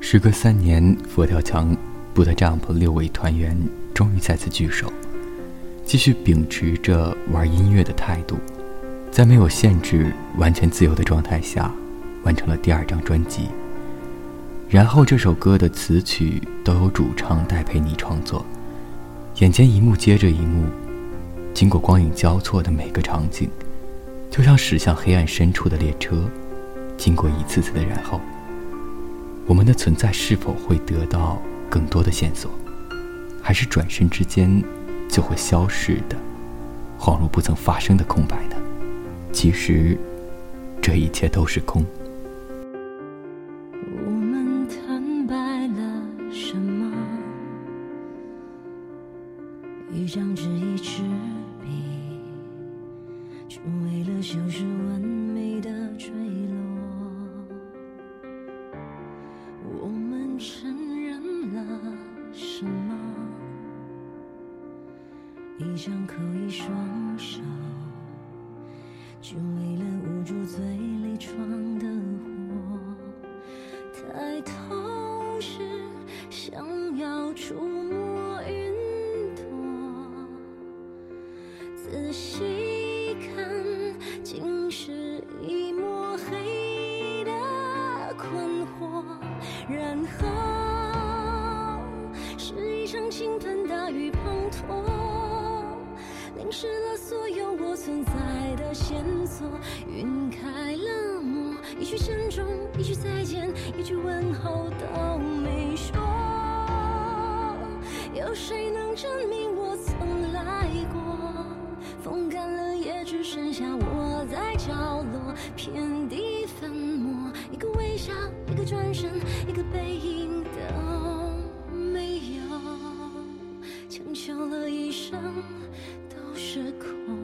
时隔三年，佛跳墙、Boot Jump 六位团员终于再次聚首，继续秉持着玩音乐的态度，在没有限制、完全自由的状态下，完成了第二张专辑。然后这首歌的词曲都由主唱戴佩妮创作，眼前一幕接着一幕，经过光影交错的每个场景，就像驶向黑暗深处的列车，经过一次次的然后。我们的存在是否会得到更多的线索，还是转身之间就会消逝的，恍如不曾发生的空白呢？其实，这一切都是空。我们坦白了什么？一张纸，一支笔，只为了修饰我们承认了什么？一张口，一双手，场倾盆大雨滂沱，淋湿了所有我存在的线索。晕开了墨，一句珍重，一句再见，一句问候都没说。有谁能证明我曾来过？风干了，也只剩下我在角落，遍地粉末。一个微笑，一个转身，一个背影都了一生都是空。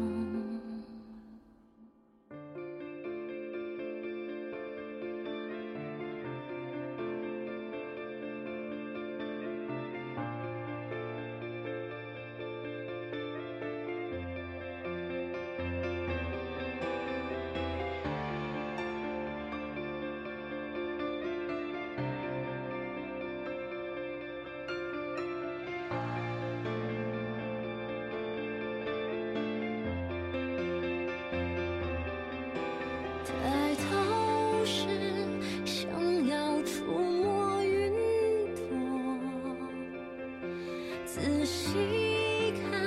仔细看，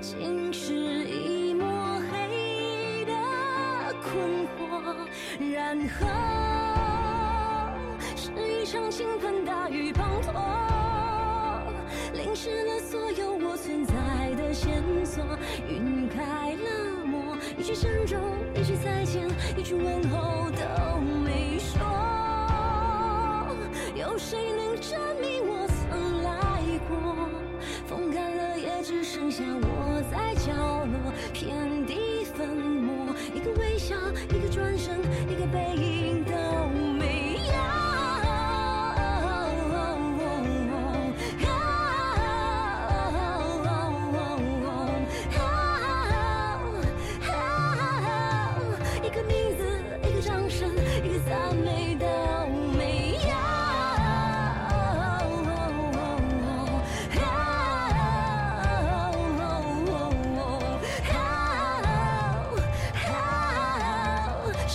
竟是一抹黑的困惑，然后是一场倾盆大雨滂沱，淋湿了所有我存在的线索。晕开了墨，一句珍重，一句再见，一句问候都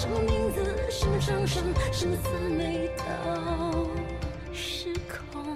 么名字什么声声什么色美到失控